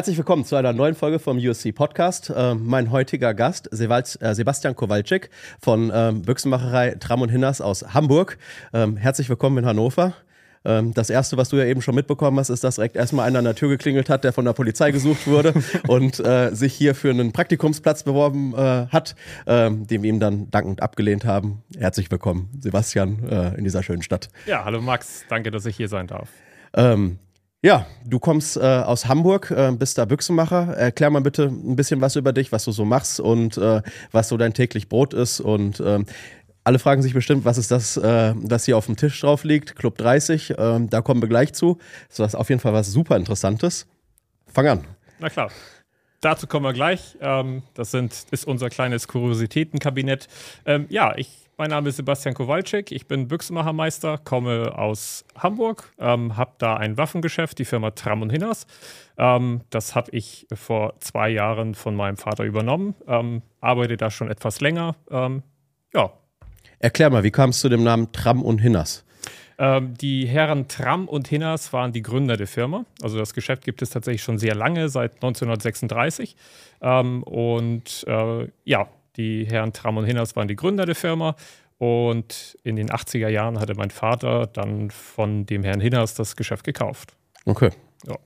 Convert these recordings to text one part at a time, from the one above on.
Herzlich willkommen zu einer neuen Folge vom USC Podcast. Äh, mein heutiger Gast, äh, Sebastian Kowalczyk von ähm, Büchsenmacherei Tram und Hinners aus Hamburg. Ähm, herzlich willkommen in Hannover. Ähm, das erste, was du ja eben schon mitbekommen hast, ist, dass direkt erstmal einer an der Tür geklingelt hat, der von der Polizei gesucht wurde und äh, sich hier für einen Praktikumsplatz beworben äh, hat, äh, den wir ihm dann dankend abgelehnt haben. Herzlich willkommen, Sebastian, äh, in dieser schönen Stadt. Ja, hallo Max, danke, dass ich hier sein darf. Ähm, ja, du kommst äh, aus Hamburg, äh, bist da Büchsenmacher. Erklär mal bitte ein bisschen was über dich, was du so machst und äh, was so dein täglich Brot ist. Und ähm, alle fragen sich bestimmt, was ist das, äh, was hier auf dem Tisch drauf liegt? Club 30, ähm, da kommen wir gleich zu. Das ist auf jeden Fall was super Interessantes. Fang an. Na klar. Dazu kommen wir gleich. Ähm, das sind, ist unser kleines Kuriositätenkabinett. Ja, ich mein Name ist Sebastian Kowalczyk, ich bin Büchsenmachermeister, komme aus Hamburg, ähm, habe da ein Waffengeschäft, die Firma Tram und Hinners. Ähm, das habe ich vor zwei Jahren von meinem Vater übernommen, ähm, arbeite da schon etwas länger. Ähm, ja. Erklär mal, wie kam es zu dem Namen Tram und Hinners? Ähm, die Herren Tram und Hinners waren die Gründer der Firma. Also das Geschäft gibt es tatsächlich schon sehr lange, seit 1936. Ähm, und äh, ja, die Herren Tram und Hinners waren die Gründer der Firma. Und in den 80er Jahren hatte mein Vater dann von dem Herrn Hinners das Geschäft gekauft. Okay. Ja.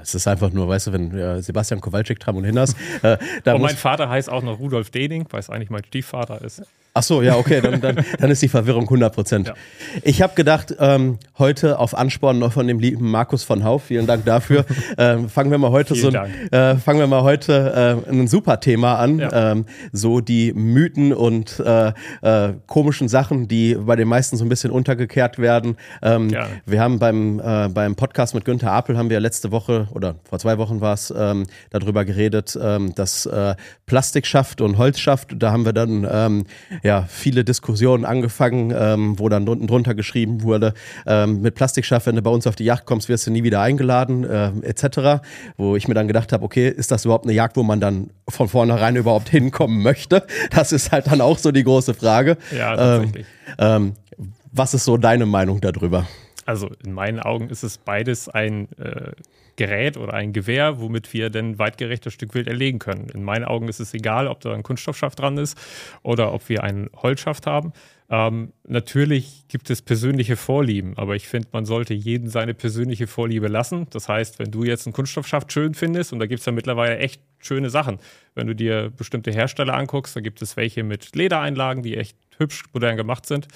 Es ist einfach nur, weißt du, wenn äh, Sebastian Kowalczyk, Tram und Hinners. Äh, und mein Vater heißt auch noch Rudolf Dening, weil es eigentlich mein Stiefvater ist. Ach so, ja, okay, dann, dann, dann ist die Verwirrung 100 Prozent. Ja. Ich habe gedacht, ähm, heute auf Ansporn noch von dem lieben Markus von Hauf, vielen Dank dafür, ähm, fangen wir mal heute so, äh, fangen wir mal heute äh, ein super Thema an, ja. ähm, so die Mythen und äh, äh, komischen Sachen, die bei den meisten so ein bisschen untergekehrt werden. Ähm, wir haben beim äh, beim Podcast mit Günther Apel haben wir letzte Woche oder vor zwei Wochen war es ähm, darüber geredet, ähm, dass äh, Plastik schafft und Holz schafft. Da haben wir dann ähm, ja, viele Diskussionen angefangen, ähm, wo dann unten drunter geschrieben wurde, ähm, mit Plastikschaff, wenn du bei uns auf die Yacht kommst, wirst du nie wieder eingeladen, äh, etc. Wo ich mir dann gedacht habe, okay, ist das überhaupt eine Jagd, wo man dann von vornherein überhaupt hinkommen möchte? Das ist halt dann auch so die große Frage. Ja, tatsächlich. Ähm, ähm, was ist so deine Meinung darüber? Also in meinen Augen ist es beides ein äh, Gerät oder ein Gewehr, womit wir dann weitgerechtes Stück Wild erlegen können. In meinen Augen ist es egal, ob da ein Kunststoffschaft dran ist oder ob wir einen Holzschaft haben. Ähm, natürlich gibt es persönliche Vorlieben, aber ich finde, man sollte jeden seine persönliche Vorliebe lassen. Das heißt, wenn du jetzt einen Kunststoffschaft schön findest, und da gibt es ja mittlerweile echt schöne Sachen, wenn du dir bestimmte Hersteller anguckst, da gibt es welche mit Ledereinlagen, die echt hübsch modern gemacht sind.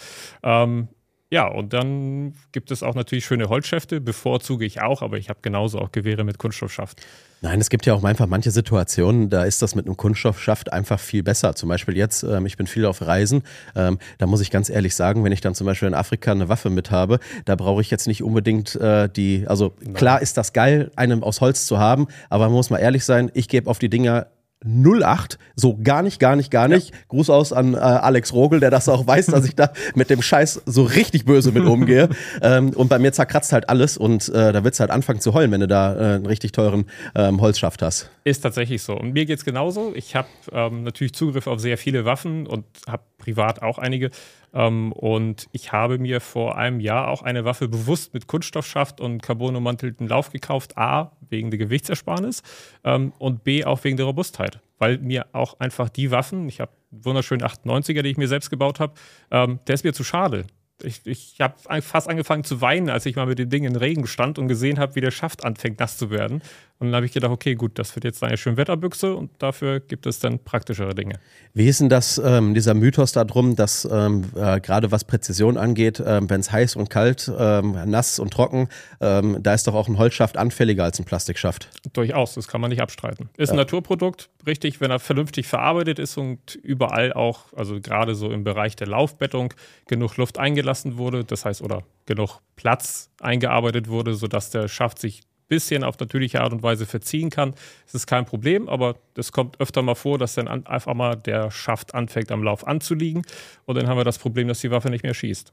Ähm, ja, und dann gibt es auch natürlich schöne Holzschäfte, bevorzuge ich auch, aber ich habe genauso auch Gewehre mit Kunststoffschaft. Nein, es gibt ja auch einfach manche Situationen, da ist das mit einem Kunststoffschaft einfach viel besser. Zum Beispiel jetzt, ähm, ich bin viel auf Reisen, ähm, da muss ich ganz ehrlich sagen, wenn ich dann zum Beispiel in Afrika eine Waffe mit habe, da brauche ich jetzt nicht unbedingt äh, die, also klar ist das geil, einen aus Holz zu haben, aber man muss mal ehrlich sein, ich gebe auf die Dinger 08, so gar nicht, gar nicht, gar nicht. Ja. Gruß aus an äh, Alex Rogel, der das auch weiß, dass ich da mit dem Scheiß so richtig böse mit umgehe. ähm, und bei mir zerkratzt halt alles und äh, da wird's halt anfangen zu heulen, wenn du da äh, einen richtig teuren ähm, Holzschaft hast. Ist tatsächlich so. Und mir geht's genauso. Ich habe ähm, natürlich Zugriff auf sehr viele Waffen und habe privat auch einige. Ähm, und ich habe mir vor einem Jahr auch eine Waffe bewusst mit Kunststoffschaft und carbonummantelten Lauf gekauft. A, wegen der Gewichtsersparnis ähm, und B, auch wegen der Robustheit. Weil mir auch einfach die Waffen, ich habe wunderschönen 98er, die ich mir selbst gebaut habe, ähm, der ist mir zu schade ich, ich habe fast angefangen zu weinen, als ich mal mit dem Ding in Regen stand und gesehen habe, wie der Schaft anfängt nass zu werden. Und dann habe ich gedacht, okay, gut, das wird jetzt eine Schönwetterbüchse und dafür gibt es dann praktischere Dinge. Wie ist denn das, ähm, dieser Mythos darum, dass ähm, äh, gerade was Präzision angeht, ähm, wenn es heiß und kalt, ähm, nass und trocken, ähm, da ist doch auch ein Holzschaft anfälliger als ein Plastikschaft? Durchaus, das kann man nicht abstreiten. Ist ja. ein Naturprodukt, richtig, wenn er vernünftig verarbeitet ist und überall auch, also gerade so im Bereich der Laufbettung, genug Luft eingelassen wurde, das heißt, oder genug Platz eingearbeitet wurde, sodass der Schaft sich bisschen auf natürliche Art und Weise verziehen kann, ist es kein Problem, aber es kommt öfter mal vor, dass dann einfach mal der Schaft anfängt am Lauf anzuliegen und dann haben wir das Problem, dass die Waffe nicht mehr schießt.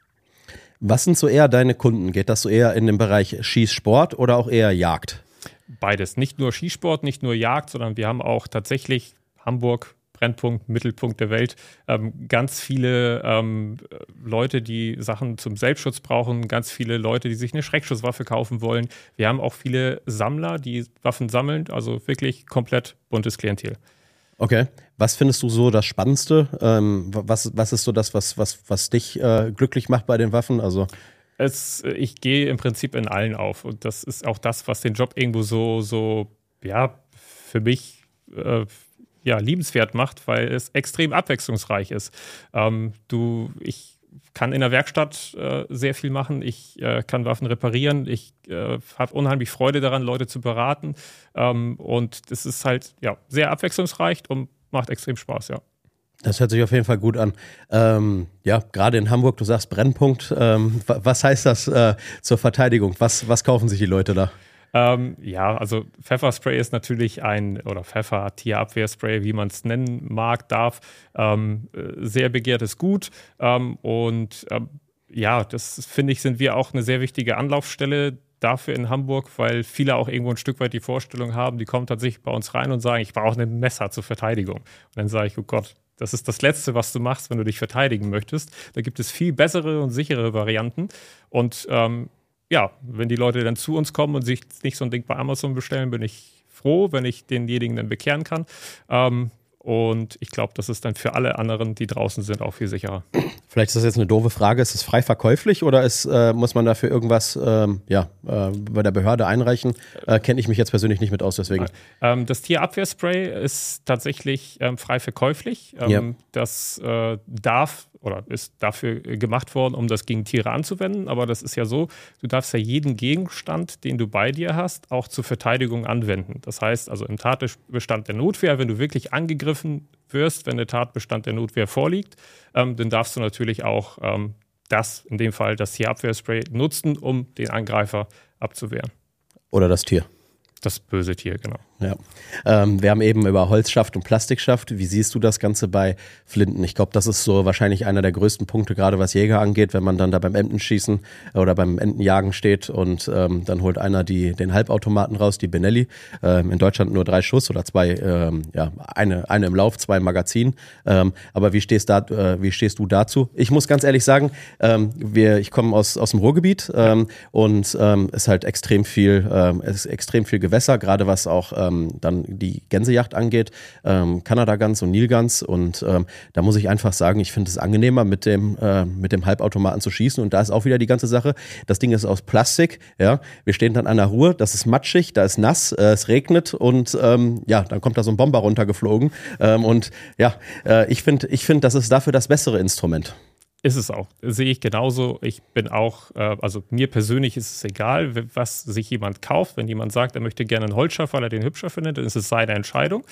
Was sind so eher deine Kunden? Geht das so eher in den Bereich Schießsport oder auch eher Jagd? Beides. Nicht nur Skisport, nicht nur Jagd, sondern wir haben auch tatsächlich Hamburg Brennpunkt, Mittelpunkt der Welt. Ähm, ganz viele ähm, Leute, die Sachen zum Selbstschutz brauchen, ganz viele Leute, die sich eine Schreckschusswaffe kaufen wollen. Wir haben auch viele Sammler, die Waffen sammeln, also wirklich komplett buntes Klientel. Okay. Was findest du so das Spannendste? Ähm, was, was ist so das, was, was, was dich äh, glücklich macht bei den Waffen? Also es, ich gehe im Prinzip in allen auf. Und das ist auch das, was den Job irgendwo so, so ja, für mich äh, ja, liebenswert macht, weil es extrem abwechslungsreich ist. Ähm, du, ich kann in der Werkstatt äh, sehr viel machen. Ich äh, kann Waffen reparieren. Ich äh, habe unheimlich Freude daran, Leute zu beraten. Ähm, und es ist halt ja, sehr abwechslungsreich und macht extrem Spaß, ja. Das hört sich auf jeden Fall gut an. Ähm, ja, gerade in Hamburg, du sagst Brennpunkt. Ähm, was heißt das äh, zur Verteidigung? Was, was kaufen sich die Leute da? Ähm, ja, also Pfefferspray ist natürlich ein, oder Pfeffer-Tierabwehrspray, wie man es nennen mag, darf, ähm, äh, sehr begehrtes Gut. Ähm, und ähm, ja, das finde ich, sind wir auch eine sehr wichtige Anlaufstelle dafür in Hamburg, weil viele auch irgendwo ein Stück weit die Vorstellung haben, die kommen tatsächlich bei uns rein und sagen, ich brauche ein Messer zur Verteidigung. Und dann sage ich, oh Gott, das ist das Letzte, was du machst, wenn du dich verteidigen möchtest. Da gibt es viel bessere und sichere Varianten. Und ähm, ja, wenn die Leute dann zu uns kommen und sich nicht so ein Ding bei Amazon bestellen, bin ich froh, wenn ich denjenigen dann bekehren kann. Ähm, und ich glaube, das ist dann für alle anderen, die draußen sind, auch viel sicherer. Vielleicht ist das jetzt eine doofe Frage. Ist es frei verkäuflich oder ist, äh, muss man dafür irgendwas ähm, ja, äh, bei der Behörde einreichen? Äh, Kenne ich mich jetzt persönlich nicht mit aus, deswegen. Ähm, das Tierabwehrspray ist tatsächlich ähm, frei verkäuflich. Ähm, ja. Das äh, darf oder ist dafür gemacht worden, um das gegen Tiere anzuwenden. Aber das ist ja so, du darfst ja jeden Gegenstand, den du bei dir hast, auch zur Verteidigung anwenden. Das heißt also im Tatbestand der Notwehr, wenn du wirklich angegriffen wirst, wenn der Tatbestand der Notwehr vorliegt, ähm, dann darfst du natürlich auch ähm, das, in dem Fall das Tierabwehrspray, nutzen, um den Angreifer abzuwehren. Oder das Tier. Das böse Tier, genau. Ja. Ähm, wir haben eben über Holzschaft und Plastikschaft. Wie siehst du das Ganze bei Flinten? Ich glaube, das ist so wahrscheinlich einer der größten Punkte, gerade was Jäger angeht, wenn man dann da beim Entenschießen oder beim Entenjagen steht und ähm, dann holt einer die, den Halbautomaten raus, die Benelli. Ähm, in Deutschland nur drei Schuss oder zwei, ähm, ja, eine, eine im Lauf, zwei im Magazin. Ähm, aber wie stehst, da, äh, wie stehst du dazu? Ich muss ganz ehrlich sagen, ähm, wir, ich komme aus, aus dem Ruhrgebiet und ähm, ist halt extrem viel, es ist extrem viel Gewässer, gerade was auch ähm, dann die Gänsejacht angeht, ähm, Kanada-Gans und Nilgans. Und ähm, da muss ich einfach sagen, ich finde es angenehmer, mit dem, äh, mit dem Halbautomaten zu schießen. Und da ist auch wieder die ganze Sache. Das Ding ist aus Plastik. Ja, wir stehen dann an der Ruhe, das ist matschig, da ist nass, äh, es regnet und ähm, ja, dann kommt da so ein Bomber runtergeflogen. Ähm, und ja, äh, ich finde, ich finde, das ist dafür das bessere Instrument. Ist es auch. Sehe ich genauso. Ich bin auch, äh, also mir persönlich ist es egal, was sich jemand kauft. Wenn jemand sagt, er möchte gerne einen Holzschaffer, weil er den hübscher findet, dann ist es seine Entscheidung.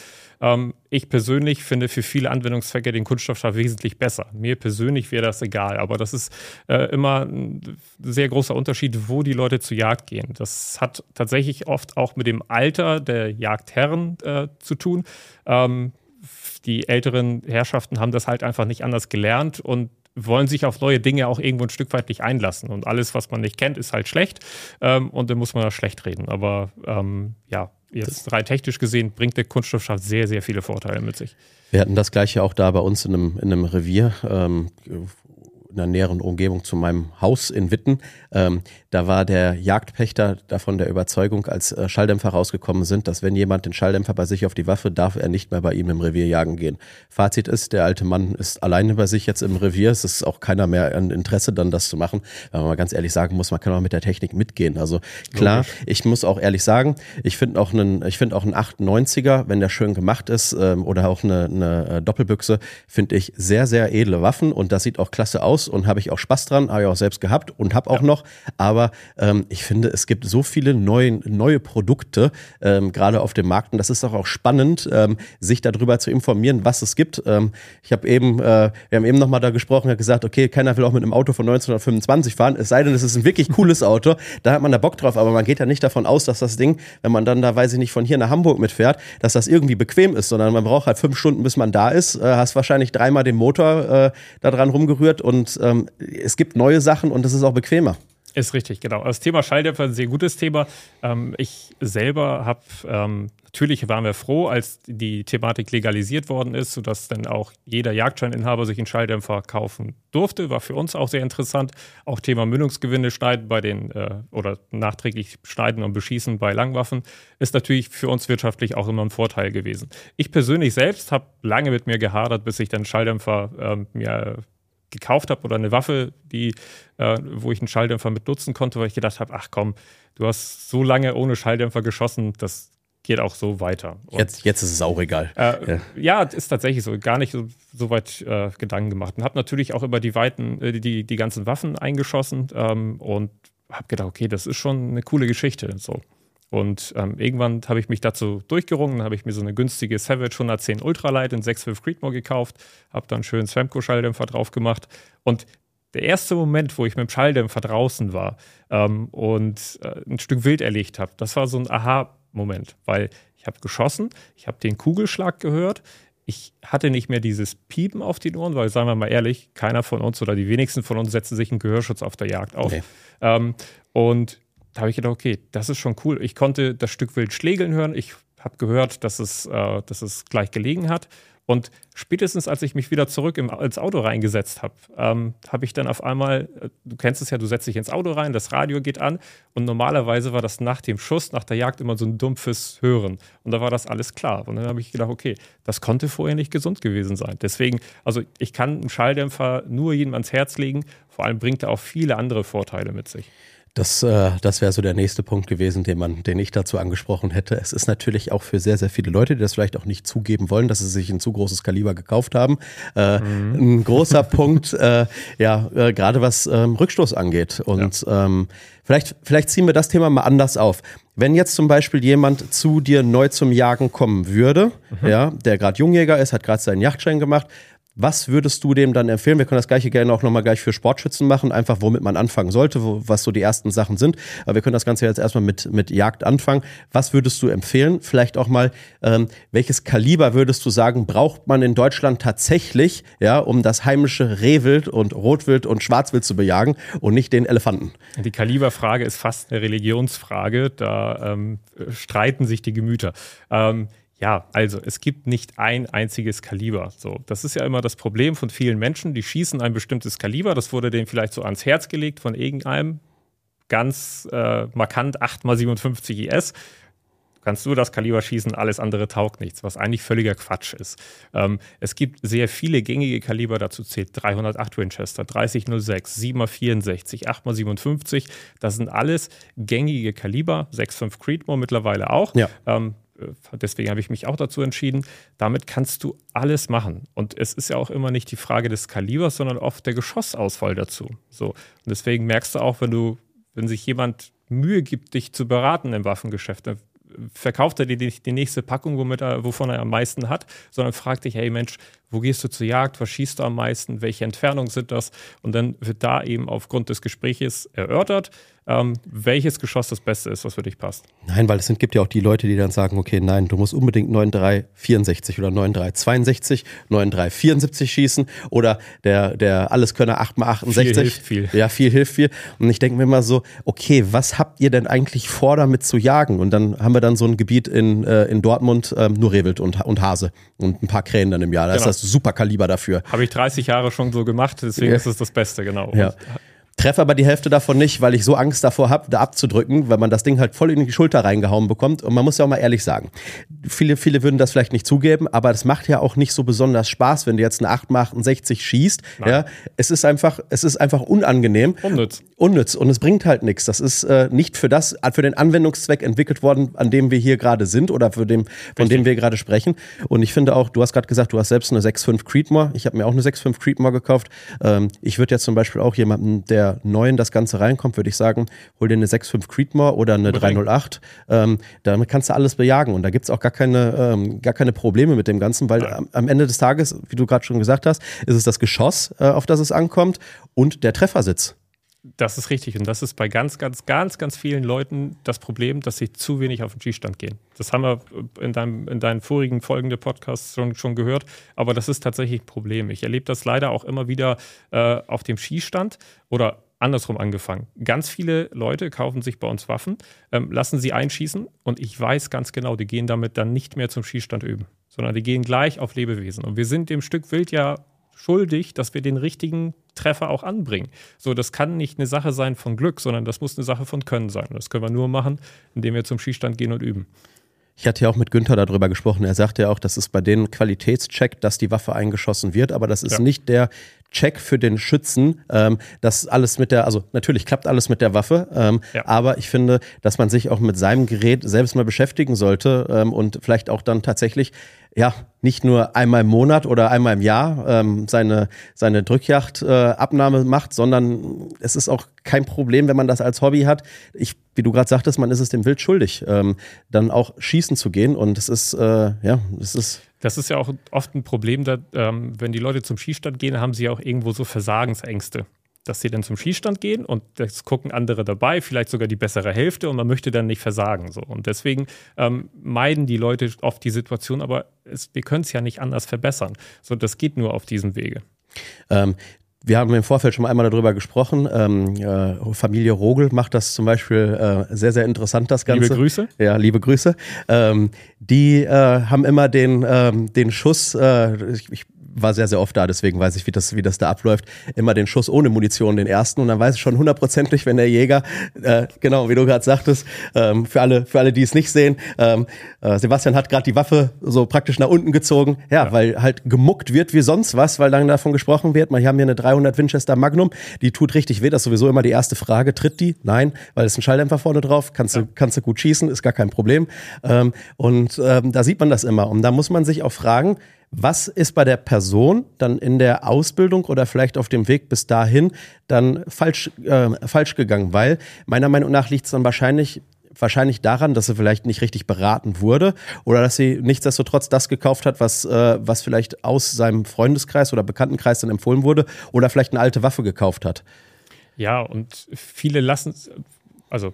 Ähm, ich persönlich finde für viele Anwendungszwecke den Kunststoffscharf wesentlich besser. Mir persönlich wäre das egal, aber das ist äh, immer ein sehr großer Unterschied, wo die Leute zur Jagd gehen. Das hat tatsächlich oft auch mit dem Alter der Jagdherren äh, zu tun. Ähm, die älteren Herrschaften haben das halt einfach nicht anders gelernt und wollen sich auf neue Dinge auch irgendwo ein Stück weit nicht einlassen. Und alles, was man nicht kennt, ist halt schlecht. Ähm, und dann muss man das schlecht reden. Aber ähm, ja, jetzt rein technisch gesehen bringt der Kunststoffschaft sehr, sehr viele Vorteile mit sich. Wir hatten das gleiche auch da bei uns in einem, in einem Revier. Ähm, in der näheren Umgebung zu meinem Haus in Witten. Ähm, da war der Jagdpächter davon der Überzeugung, als äh, Schalldämpfer rausgekommen sind, dass wenn jemand den Schalldämpfer bei sich auf die Waffe, darf er nicht mehr bei ihm im Revier jagen gehen. Fazit ist, der alte Mann ist alleine bei sich jetzt im Revier. Es ist auch keiner mehr an Interesse, dann das zu machen. Wenn man mal ganz ehrlich sagen muss, man kann auch mit der Technik mitgehen. Also klar, Logisch. ich muss auch ehrlich sagen, ich finde auch einen, ich finde auch einen 98er, wenn der schön gemacht ist, ähm, oder auch eine, eine äh, Doppelbüchse, finde ich sehr, sehr edle Waffen und das sieht auch klasse aus und habe ich auch Spaß dran, habe ich auch selbst gehabt und habe auch ja. noch. Aber ähm, ich finde, es gibt so viele neue, neue Produkte, ähm, gerade auf dem Markt. Und das ist doch auch spannend, ähm, sich darüber zu informieren, was es gibt. Ähm, ich habe eben, äh, wir haben eben nochmal da gesprochen, hat gesagt, okay, keiner will auch mit einem Auto von 1925 fahren, es sei denn, es ist ein wirklich cooles Auto. Da hat man da Bock drauf, aber man geht ja nicht davon aus, dass das Ding, wenn man dann da, weiß ich nicht, von hier nach Hamburg mitfährt, dass das irgendwie bequem ist, sondern man braucht halt fünf Stunden, bis man da ist, äh, hast wahrscheinlich dreimal den Motor äh, da dran rumgerührt und ähm, es gibt neue Sachen und es ist auch bequemer. Ist richtig, genau. Das Thema Schalldämpfer ist ein sehr gutes Thema. Ähm, ich selber habe ähm, natürlich waren wir froh, als die Thematik legalisiert worden ist, sodass dann auch jeder Jagdscheininhaber sich einen Schalldämpfer kaufen durfte. War für uns auch sehr interessant. Auch Thema Mündungsgewinde schneiden bei den äh, oder nachträglich schneiden und beschießen bei Langwaffen ist natürlich für uns wirtschaftlich auch immer ein Vorteil gewesen. Ich persönlich selbst habe lange mit mir gehadert, bis ich dann Schalldämpfer äh, mir gekauft habe oder eine Waffe, die, äh, wo ich einen Schalldämpfer mit nutzen konnte, weil ich gedacht habe, ach komm, du hast so lange ohne Schalldämpfer geschossen, das geht auch so weiter. jetzt, jetzt ist es auch egal. Äh, ja. ja, ist tatsächlich so. Gar nicht so, so weit äh, Gedanken gemacht. Und habe natürlich auch über die weiten, äh, die, die ganzen Waffen eingeschossen ähm, und habe gedacht, okay, das ist schon eine coole Geschichte. So. Und ähm, irgendwann habe ich mich dazu durchgerungen, habe ich mir so eine günstige Savage 110 Ultralight in 6.5 Creedmoor gekauft, habe dann schön Swamco-Schalldämpfer drauf gemacht. Und der erste Moment, wo ich mit dem Schalldämpfer draußen war ähm, und äh, ein Stück Wild erlegt habe, das war so ein Aha-Moment, weil ich habe geschossen, ich habe den Kugelschlag gehört, ich hatte nicht mehr dieses Piepen auf die Ohren, weil, sagen wir mal ehrlich, keiner von uns oder die wenigsten von uns setzen sich einen Gehörschutz auf der Jagd auf. Nee. Ähm, und da habe ich gedacht, okay, das ist schon cool. Ich konnte das Stück Wild schlägeln hören. Ich habe gehört, dass es, äh, dass es gleich gelegen hat. Und spätestens, als ich mich wieder zurück im, ins Auto reingesetzt habe, ähm, habe ich dann auf einmal, äh, du kennst es ja, du setzt dich ins Auto rein, das Radio geht an und normalerweise war das nach dem Schuss, nach der Jagd immer so ein dumpfes Hören. Und da war das alles klar. Und dann habe ich gedacht, okay, das konnte vorher nicht gesund gewesen sein. Deswegen, also ich kann einen Schalldämpfer nur jedem ans Herz legen. Vor allem bringt er auch viele andere Vorteile mit sich. Das, äh, das wäre so der nächste Punkt gewesen, den man, den ich dazu angesprochen hätte. Es ist natürlich auch für sehr, sehr viele Leute, die das vielleicht auch nicht zugeben wollen, dass sie sich ein zu großes Kaliber gekauft haben. Äh, mhm. Ein großer Punkt, äh, ja, äh, gerade was ähm, Rückstoß angeht. Und ja. ähm, vielleicht, vielleicht ziehen wir das Thema mal anders auf. Wenn jetzt zum Beispiel jemand zu dir neu zum Jagen kommen würde, mhm. ja, der gerade Jungjäger ist, hat gerade seinen Yachtschein gemacht, was würdest du dem dann empfehlen? Wir können das gleiche gerne auch nochmal gleich für Sportschützen machen, einfach womit man anfangen sollte, wo, was so die ersten Sachen sind. Aber wir können das Ganze jetzt erstmal mit, mit Jagd anfangen. Was würdest du empfehlen? Vielleicht auch mal, ähm, welches Kaliber würdest du sagen, braucht man in Deutschland tatsächlich, ja, um das heimische Rehwild und Rotwild und Schwarzwild zu bejagen und nicht den Elefanten? Die Kaliberfrage ist fast eine Religionsfrage. Da ähm, streiten sich die Gemüter. Ähm, ja, also es gibt nicht ein einziges Kaliber. So, das ist ja immer das Problem von vielen Menschen, die schießen ein bestimmtes Kaliber, das wurde denen vielleicht so ans Herz gelegt von irgendeinem ganz äh, markant 8x57 IS. Du kannst nur das Kaliber schießen, alles andere taugt nichts, was eigentlich völliger Quatsch ist. Ähm, es gibt sehr viele gängige Kaliber, dazu zählt 308 Winchester, 3006, 7x64, 8x57. Das sind alles gängige Kaliber, 6.5 Creedmoor mittlerweile auch. Ja. Ähm, äh, deswegen habe ich mich auch dazu entschieden. Damit kannst du alles machen. Und es ist ja auch immer nicht die Frage des Kalibers, sondern oft der Geschossausfall dazu. So. Und deswegen merkst du auch, wenn du, wenn sich jemand Mühe gibt, dich zu beraten im Waffengeschäft, dann verkauft er dir die, nächste Packung, womit er, wovon er am meisten hat, sondern fragt dich, hey Mensch, wo gehst du zur Jagd, was schießt du am meisten, welche Entfernungen sind das? Und dann wird da eben aufgrund des Gespräches erörtert, ähm, welches Geschoss das Beste ist, was für dich passt. Nein, weil es sind, gibt ja auch die Leute, die dann sagen, okay, nein, du musst unbedingt 9,364 oder 9,362, 9,374 schießen oder der, der Alleskönner 8x68. Viel hilft viel. Ja, viel hilft viel. Und ich denke mir immer so, okay, was habt ihr denn eigentlich vor, damit zu jagen? Und dann haben wir dann so ein Gebiet in, äh, in Dortmund, ähm, nur Rehwild und, und Hase und ein paar Krähen dann im Jahr. Da genau. ist das super Kaliber dafür. Habe ich 30 Jahre schon so gemacht, deswegen ja. ist es das Beste, genau. Ja. Treffe aber die Hälfte davon nicht, weil ich so Angst davor habe, da abzudrücken, weil man das Ding halt voll in die Schulter reingehauen bekommt. Und man muss ja auch mal ehrlich sagen, viele, viele würden das vielleicht nicht zugeben, aber das macht ja auch nicht so besonders Spaß, wenn du jetzt eine 8x68 schießt. Ja, es ist einfach, es ist einfach unangenehm. Unnütz. Unnütz und es bringt halt nichts. Das ist äh, nicht für das, für den Anwendungszweck entwickelt worden, an dem wir hier gerade sind oder für dem, von dem wir gerade sprechen. Und ich finde auch, du hast gerade gesagt, du hast selbst eine 6.5 Creedmoor. Ich habe mir auch eine 6.5 Creedmoor gekauft. Ähm, ich würde jetzt zum Beispiel auch jemanden, der der neuen das Ganze reinkommt, würde ich sagen, hol dir eine 6.5 Creedmoor oder eine 308. Ähm, damit kannst du alles bejagen und da gibt es auch gar keine, ähm, gar keine Probleme mit dem Ganzen, weil am, am, Ende des Tages, wie du gerade schon gesagt hast, ist es das Geschoss, äh, auf das es ankommt und der Treffersitz. Das ist richtig. Und das ist bei ganz, ganz, ganz, ganz vielen Leuten das Problem, dass sie zu wenig auf den Skistand gehen. Das haben wir in, deinem, in deinen vorigen folgenden Podcasts schon, schon gehört. Aber das ist tatsächlich ein Problem. Ich erlebe das leider auch immer wieder äh, auf dem Skistand oder andersrum angefangen. Ganz viele Leute kaufen sich bei uns Waffen, ähm, lassen sie einschießen und ich weiß ganz genau, die gehen damit dann nicht mehr zum Schießstand üben, sondern die gehen gleich auf Lebewesen. Und wir sind dem Stück Wild ja schuldig, dass wir den richtigen Treffer auch anbringen. So, das kann nicht eine Sache sein von Glück, sondern das muss eine Sache von Können sein. Das können wir nur machen, indem wir zum Schießstand gehen und üben. Ich hatte ja auch mit Günther darüber gesprochen. Er sagte ja auch, das ist bei denen Qualitätscheck, dass die Waffe eingeschossen wird, aber das ist ja. nicht der Check für den Schützen, ähm, dass alles mit der, also natürlich klappt alles mit der Waffe, ähm, ja. aber ich finde, dass man sich auch mit seinem Gerät selbst mal beschäftigen sollte ähm, und vielleicht auch dann tatsächlich ja, nicht nur einmal im Monat oder einmal im Jahr ähm, seine, seine Drückjagdabnahme äh, macht, sondern es ist auch kein Problem, wenn man das als Hobby hat. Ich, wie du gerade sagtest, man ist es dem Wild schuldig, ähm, dann auch schießen zu gehen. Und es ist, äh, ja, es ist. Das ist ja auch oft ein Problem, da, ähm, wenn die Leute zum Schießstand gehen, haben sie ja auch irgendwo so Versagensängste dass sie dann zum Schießstand gehen und das gucken andere dabei, vielleicht sogar die bessere Hälfte und man möchte dann nicht versagen. So. Und deswegen ähm, meiden die Leute oft die Situation, aber es, wir können es ja nicht anders verbessern. So, das geht nur auf diesem Wege. Ähm, wir haben im Vorfeld schon mal einmal darüber gesprochen. Ähm, äh, Familie Rogel macht das zum Beispiel äh, sehr, sehr interessant, das Ganze. Liebe Grüße. Ja, liebe Grüße. Ähm, die äh, haben immer den, ähm, den Schuss, äh, ich, ich war sehr, sehr oft da, deswegen weiß ich, wie das, wie das da abläuft. Immer den Schuss ohne Munition, den ersten. Und dann weiß ich schon hundertprozentig, wenn der Jäger, äh, genau, wie du gerade sagtest, ähm, für alle, für alle, die es nicht sehen, ähm, äh, Sebastian hat gerade die Waffe so praktisch nach unten gezogen. Ja, ja, weil halt gemuckt wird wie sonst was, weil dann davon gesprochen wird. Wir haben hier eine 300 Winchester Magnum, die tut richtig weh. Das ist sowieso immer die erste Frage. Tritt die? Nein, weil es ist ein Schalldämpfer vorne drauf. Kannst ja. du, kannst du gut schießen, ist gar kein Problem. Ähm, und ähm, da sieht man das immer. Und da muss man sich auch fragen, was ist bei der Person dann in der Ausbildung oder vielleicht auf dem Weg bis dahin dann falsch, äh, falsch gegangen? Weil meiner Meinung nach liegt es dann wahrscheinlich wahrscheinlich daran, dass sie vielleicht nicht richtig beraten wurde oder dass sie nichtsdestotrotz das gekauft hat, was, äh, was vielleicht aus seinem Freundeskreis oder Bekanntenkreis dann empfohlen wurde oder vielleicht eine alte Waffe gekauft hat. Ja, und viele lassen, also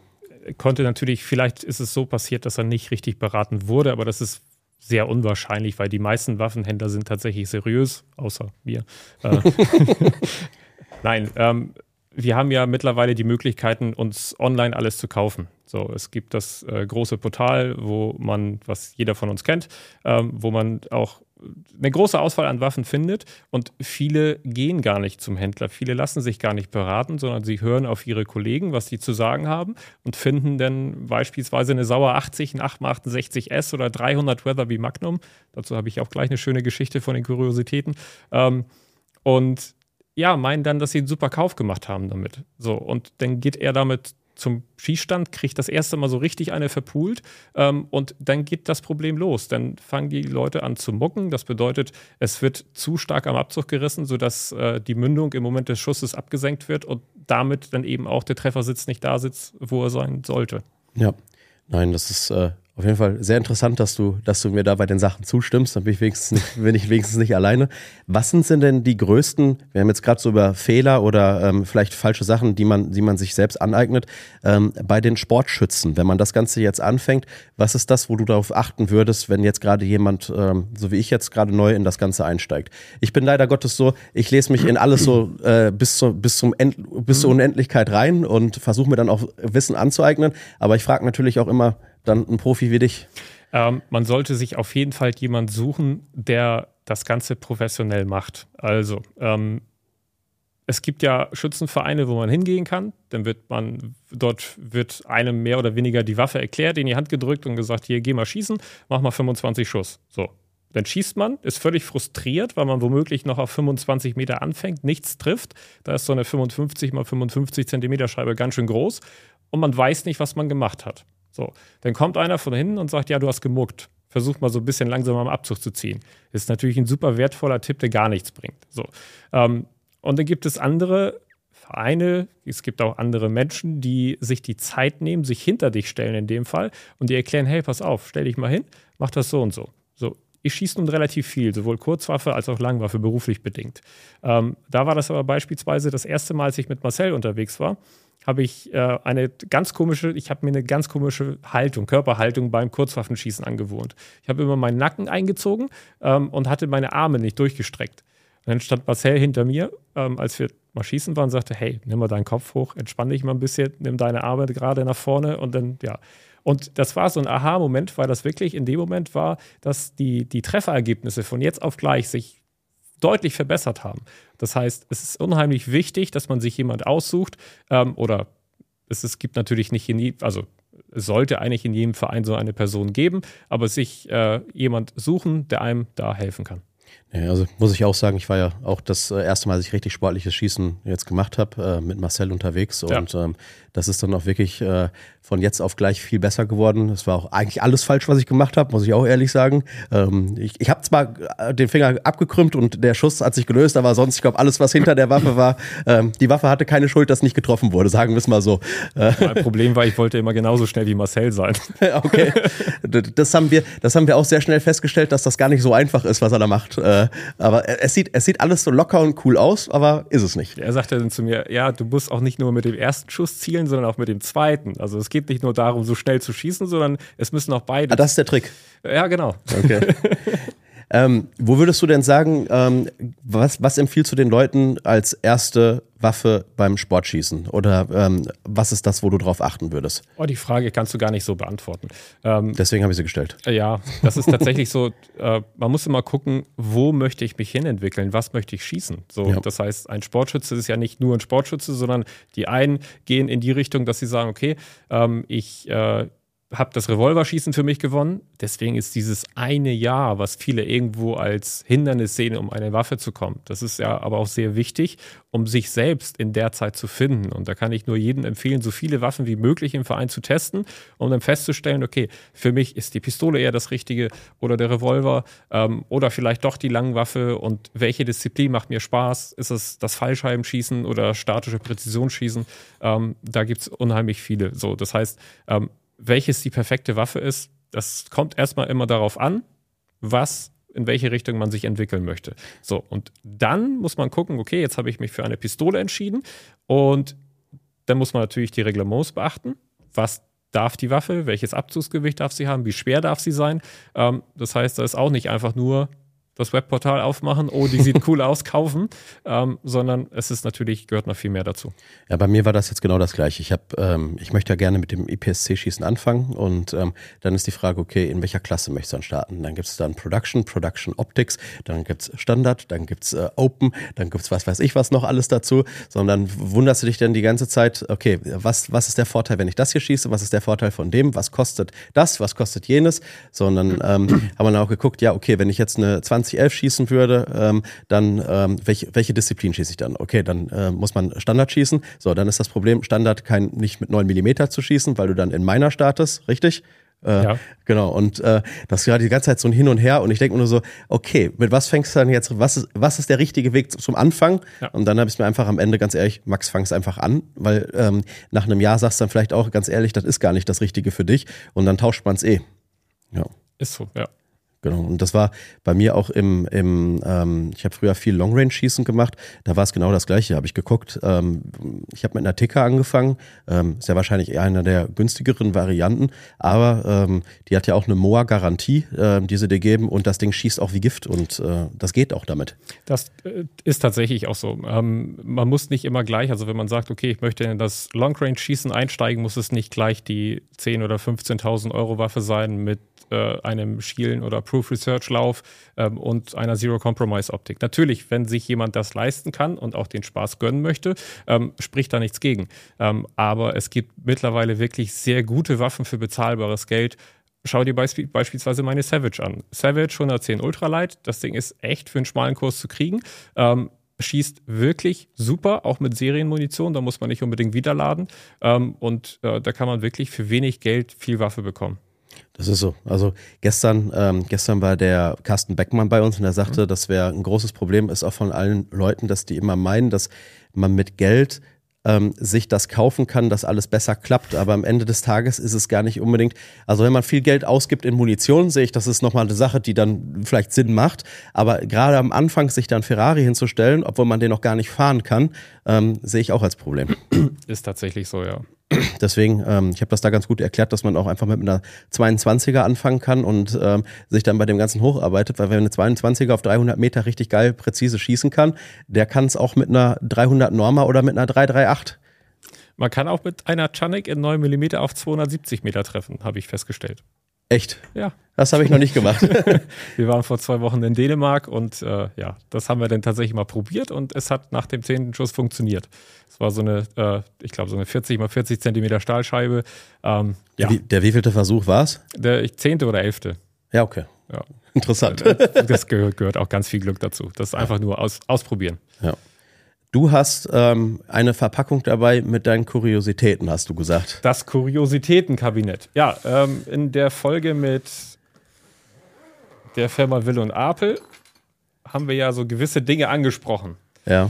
konnte natürlich, vielleicht ist es so passiert, dass er nicht richtig beraten wurde, aber das ist sehr unwahrscheinlich, weil die meisten Waffenhändler sind tatsächlich seriös, außer wir. Äh, Nein, ähm, wir haben ja mittlerweile die Möglichkeiten, uns online alles zu kaufen. So, es gibt das äh, große Portal, wo man, was jeder von uns kennt, ähm, wo man auch eine große Auswahl an Waffen findet und viele gehen gar nicht zum Händler. Viele lassen sich gar nicht beraten, sondern sie hören auf ihre Kollegen, was sie zu sagen haben und finden dann beispielsweise eine Sauer 80, ein 868S oder 300 Weather wie Magnum. Dazu habe ich auch gleich eine schöne Geschichte von den Kuriositäten. Ähm, und ja, meinen dann, dass sie einen super Kauf gemacht haben damit. So, und dann geht er damit zum Schießstand, kriegt das erste Mal so richtig eine verpult ähm, und dann geht das Problem los. Dann fangen die Leute an zu mucken. Das bedeutet, es wird zu stark am Abzug gerissen, sodass äh, die Mündung im Moment des Schusses abgesenkt wird und damit dann eben auch der Treffersitz nicht da sitzt, wo er sein sollte. Ja, nein, das ist äh, auf jeden Fall sehr interessant, dass du, dass du mir da bei den Sachen zustimmst. Dann bin ich wenigstens nicht, bin ich wenigstens nicht alleine. Was sind denn die größten, wir haben jetzt gerade so über Fehler oder ähm, vielleicht falsche Sachen, die man, die man sich selbst aneignet, ähm, bei den Sportschützen, wenn man das Ganze jetzt anfängt, was ist das, wo du darauf achten würdest, wenn jetzt gerade jemand, ähm, so wie ich jetzt gerade neu in das Ganze einsteigt? Ich bin leider Gottes so, ich lese mich in alles so äh, bis, zu, bis, zum End, bis zur Unendlichkeit rein und versuche mir dann auch Wissen anzueignen. Aber ich frage natürlich auch immer, dann ein Profi wie dich? Ähm, man sollte sich auf jeden Fall jemand suchen, der das Ganze professionell macht. Also, ähm, es gibt ja Schützenvereine, wo man hingehen kann. Dann wird man, dort wird einem mehr oder weniger die Waffe erklärt, in die Hand gedrückt und gesagt: Hier, geh mal schießen, mach mal 25 Schuss. So. Dann schießt man, ist völlig frustriert, weil man womöglich noch auf 25 Meter anfängt, nichts trifft. Da ist so eine 55 mal 55 Zentimeter Scheibe ganz schön groß und man weiß nicht, was man gemacht hat. So, dann kommt einer von hinten und sagt, ja, du hast gemuckt. Versuch mal so ein bisschen langsam am Abzug zu ziehen. Ist natürlich ein super wertvoller Tipp, der gar nichts bringt. So, ähm, und dann gibt es andere Vereine, es gibt auch andere Menschen, die sich die Zeit nehmen, sich hinter dich stellen in dem Fall und die erklären, hey, pass auf, stell dich mal hin, mach das so und so. So, ich schieße nun relativ viel, sowohl Kurzwaffe als auch Langwaffe, beruflich bedingt. Ähm, da war das aber beispielsweise das erste Mal, als ich mit Marcel unterwegs war, habe ich äh, eine ganz komische, ich habe mir eine ganz komische Haltung, Körperhaltung beim Kurzwaffenschießen angewohnt. Ich habe immer meinen Nacken eingezogen ähm, und hatte meine Arme nicht durchgestreckt. Und dann stand Marcel hinter mir, ähm, als wir mal schießen war und sagte, hey, nimm mal deinen Kopf hoch, entspann dich mal ein bisschen, nimm deine Arme gerade nach vorne und dann, ja. Und das war so ein Aha-Moment, weil das wirklich in dem Moment war, dass die, die Trefferergebnisse von jetzt auf gleich sich deutlich verbessert haben. Das heißt, es ist unheimlich wichtig, dass man sich jemand aussucht ähm, oder es, es gibt natürlich nicht in, also es sollte eigentlich in jedem Verein so eine Person geben, aber sich äh, jemand suchen, der einem da helfen kann. Ja, also muss ich auch sagen, ich war ja auch das äh, erste Mal, dass ich richtig sportliches Schießen jetzt gemacht habe, äh, mit Marcel unterwegs. Und ja. ähm, das ist dann auch wirklich äh, von jetzt auf gleich viel besser geworden. Es war auch eigentlich alles falsch, was ich gemacht habe, muss ich auch ehrlich sagen. Ähm, ich ich habe zwar äh, den Finger abgekrümmt und der Schuss hat sich gelöst, aber sonst, ich glaube, alles, was hinter der Waffe war, ähm, die Waffe hatte keine Schuld, dass nicht getroffen wurde, sagen wir es mal so. Mein Problem war, ich wollte immer genauso schnell wie Marcel sein. okay. Das haben, wir, das haben wir auch sehr schnell festgestellt, dass das gar nicht so einfach ist, was er da macht. Äh, aber es sieht, es sieht alles so locker und cool aus, aber ist es nicht. Er sagte dann zu mir, ja, du musst auch nicht nur mit dem ersten Schuss zielen, sondern auch mit dem zweiten. Also es geht nicht nur darum, so schnell zu schießen, sondern es müssen auch beide. Ah, das ist der Trick. Ja, genau. Okay. ähm, wo würdest du denn sagen, ähm, was, was empfiehlst du den Leuten als erste Waffe beim Sportschießen? Oder ähm, was ist das, wo du drauf achten würdest? Oh, die Frage kannst du gar nicht so beantworten. Ähm, Deswegen habe ich sie gestellt. Äh, ja, das ist tatsächlich so, äh, man muss immer gucken, wo möchte ich mich hinentwickeln, was möchte ich schießen. So, ja. Das heißt, ein Sportschütze ist ja nicht nur ein Sportschütze, sondern die einen gehen in die Richtung, dass sie sagen, okay, ähm, ich äh, habe das Revolverschießen für mich gewonnen. Deswegen ist dieses eine Jahr, was viele irgendwo als Hindernis sehen, um eine Waffe zu kommen, das ist ja aber auch sehr wichtig, um sich selbst in der Zeit zu finden. Und da kann ich nur jedem empfehlen, so viele Waffen wie möglich im Verein zu testen, um dann festzustellen, okay, für mich ist die Pistole eher das Richtige oder der Revolver ähm, oder vielleicht doch die Langwaffe und welche Disziplin macht mir Spaß? Ist es das Fallscheibenschießen oder statische Präzisionsschießen? Ähm, da gibt es unheimlich viele. So, das heißt, ähm, welches die perfekte Waffe ist, das kommt erstmal immer darauf an, was in welche Richtung man sich entwickeln möchte. So, und dann muss man gucken, okay, jetzt habe ich mich für eine Pistole entschieden und dann muss man natürlich die Reglements beachten. Was darf die Waffe? Welches Abzugsgewicht darf sie haben? Wie schwer darf sie sein? Ähm, das heißt, da ist auch nicht einfach nur das Webportal aufmachen, oh, die sieht cool aus, kaufen, ähm, sondern es ist natürlich, gehört noch viel mehr dazu. Ja, bei mir war das jetzt genau das Gleiche. Ich habe, ähm, ich möchte ja gerne mit dem IPSC-Schießen anfangen und ähm, dann ist die Frage, okay, in welcher Klasse möchtest du dann starten? Dann gibt es dann Production, Production Optics, dann gibt es Standard, dann gibt es äh, Open, dann gibt es was weiß ich was noch alles dazu, sondern wunderst du dich dann die ganze Zeit, okay, was, was ist der Vorteil, wenn ich das hier schieße, was ist der Vorteil von dem, was kostet das, was kostet jenes, sondern ähm, haben wir dann auch geguckt, ja, okay, wenn ich jetzt eine 20 2011 schießen würde, ähm, dann ähm, welche, welche Disziplin schieße ich dann? Okay, dann äh, muss man Standard schießen. So, dann ist das Problem, Standard kein, nicht mit 9 mm zu schießen, weil du dann in meiner startest, richtig? Äh, ja. Genau, und äh, das war die ganze Zeit so ein Hin und Her und ich denke nur so, okay, mit was fängst du dann jetzt, was ist, was ist der richtige Weg zum Anfang? Ja. Und dann habe ich mir einfach am Ende ganz ehrlich, Max, fang es einfach an, weil ähm, nach einem Jahr sagst du dann vielleicht auch ganz ehrlich, das ist gar nicht das Richtige für dich und dann tauscht man es eh. Ja. Ist so, ja. Genau. Und das war bei mir auch im, im ähm, ich habe früher viel Long Range Schießen gemacht. Da war es genau das Gleiche. Habe ich geguckt. Ähm, ich habe mit einer Ticker angefangen. Ähm, ist ja wahrscheinlich eher einer der günstigeren Varianten, aber ähm, die hat ja auch eine MOA Garantie, äh, die sie dir geben und das Ding schießt auch wie Gift und äh, das geht auch damit. Das äh, ist tatsächlich auch so. Ähm, man muss nicht immer gleich, also wenn man sagt, okay, ich möchte in das Long Range Schießen einsteigen, muss es nicht gleich die 10 oder 15.000 Euro Waffe sein mit äh, einem Schielen oder Proof Research Lauf ähm, und einer Zero Compromise Optik. Natürlich, wenn sich jemand das leisten kann und auch den Spaß gönnen möchte, ähm, spricht da nichts gegen. Ähm, aber es gibt mittlerweile wirklich sehr gute Waffen für bezahlbares Geld. Schau dir beisp beispielsweise meine Savage an. Savage 110 Ultralight, das Ding ist echt für einen schmalen Kurs zu kriegen. Ähm, schießt wirklich super, auch mit Serienmunition, da muss man nicht unbedingt wiederladen. Ähm, und äh, da kann man wirklich für wenig Geld viel Waffe bekommen. Das ist so. Also gestern, ähm, gestern war der Carsten Beckmann bei uns und er sagte, mhm. das wäre ein großes Problem, ist auch von allen Leuten, dass die immer meinen, dass man mit Geld ähm, sich das kaufen kann, dass alles besser klappt. Aber am Ende des Tages ist es gar nicht unbedingt. Also wenn man viel Geld ausgibt in Munition, sehe ich, das ist nochmal eine Sache, die dann vielleicht Sinn macht. Aber gerade am Anfang sich dann Ferrari hinzustellen, obwohl man den noch gar nicht fahren kann, ähm, sehe ich auch als Problem. Ist tatsächlich so, ja. Deswegen, ähm, ich habe das da ganz gut erklärt, dass man auch einfach mit einer 22er anfangen kann und ähm, sich dann bei dem Ganzen hocharbeitet, weil wenn eine 22er auf 300 Meter richtig geil präzise schießen kann, der kann es auch mit einer 300 Norma oder mit einer 338. Man kann auch mit einer Chanik in 9 mm auf 270 Meter treffen, habe ich festgestellt. Echt? Ja. Das habe ich noch nicht gemacht. wir waren vor zwei Wochen in Dänemark und äh, ja, das haben wir dann tatsächlich mal probiert und es hat nach dem zehnten Schuss funktioniert. Es war so eine, äh, ich glaube, so eine 40 mal 40 Zentimeter Stahlscheibe. Ähm, ja. Wie, der wievielte Versuch war es? Der zehnte oder elfte. Ja, okay. Ja. Interessant. Das gehört, gehört, auch ganz viel Glück dazu. Das ist einfach nur aus, ausprobieren. Ja. Du hast ähm, eine Verpackung dabei mit deinen Kuriositäten, hast du gesagt. Das Kuriositätenkabinett. Ja, ähm, in der Folge mit der Firma Will und Apel haben wir ja so gewisse Dinge angesprochen. Ja.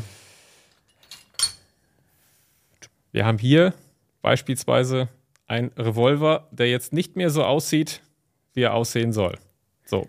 Wir haben hier beispielsweise einen Revolver, der jetzt nicht mehr so aussieht, wie er aussehen soll. So,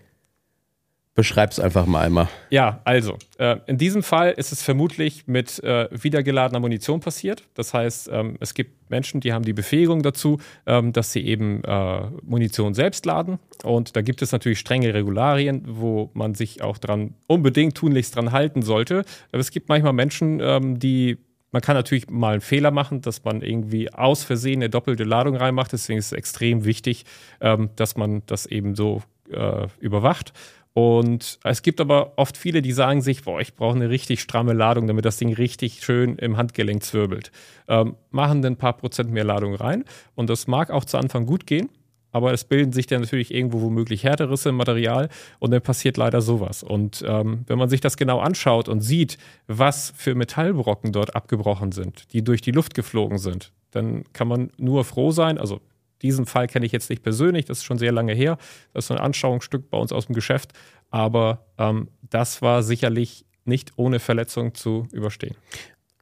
Beschreib's einfach mal einmal. Ja, also, äh, in diesem Fall ist es vermutlich mit äh, wiedergeladener Munition passiert. Das heißt, ähm, es gibt Menschen, die haben die Befähigung dazu, ähm, dass sie eben äh, Munition selbst laden. Und da gibt es natürlich strenge Regularien, wo man sich auch dran unbedingt tunlichst dran halten sollte. Aber es gibt manchmal Menschen, ähm, die man kann natürlich mal einen Fehler machen, dass man irgendwie aus Versehen eine doppelte Ladung reinmacht. Deswegen ist es extrem wichtig, ähm, dass man das eben so äh, überwacht. Und es gibt aber oft viele, die sagen sich, boah, ich brauche eine richtig stramme Ladung, damit das Ding richtig schön im Handgelenk zwirbelt. Ähm, machen dann ein paar Prozent mehr Ladung rein. Und das mag auch zu Anfang gut gehen, aber es bilden sich dann natürlich irgendwo womöglich Härterisse im Material und dann passiert leider sowas. Und ähm, wenn man sich das genau anschaut und sieht, was für Metallbrocken dort abgebrochen sind, die durch die Luft geflogen sind, dann kann man nur froh sein, also diesen Fall kenne ich jetzt nicht persönlich, das ist schon sehr lange her. Das ist so ein Anschauungsstück bei uns aus dem Geschäft. Aber ähm, das war sicherlich nicht ohne Verletzung zu überstehen.